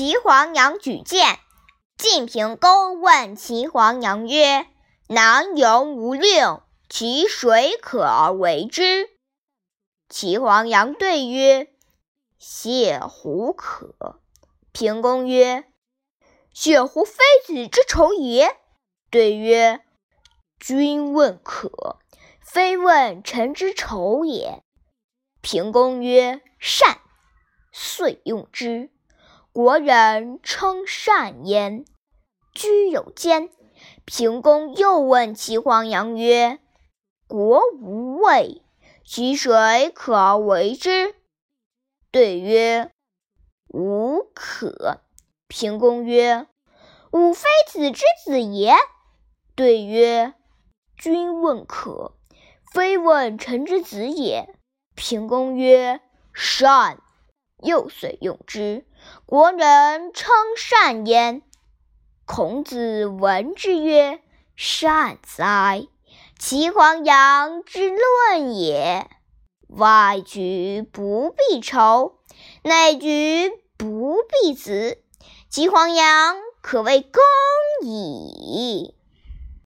齐黄羊举荐。晋平公问齐黄羊曰：“南辕无令，其水可而为之？”齐黄羊对曰：“泻乎可。”平公曰：“血乎非子之仇也。”对曰：“君问可，非问臣之仇也。”平公曰：“善。”遂用之。国人称善焉。居有间，平公又问齐黄羊曰：“国无味，其水可而为之？”对曰：“无可。”平公曰：“吾非子之子也。”对曰：“君问可，非问臣之子也。”平公曰：“善。”又遂用之。国人称善焉。孔子闻之曰：“善哉！齐黄羊之论也。外举不必仇，内举不必子。齐黄羊可谓公矣。”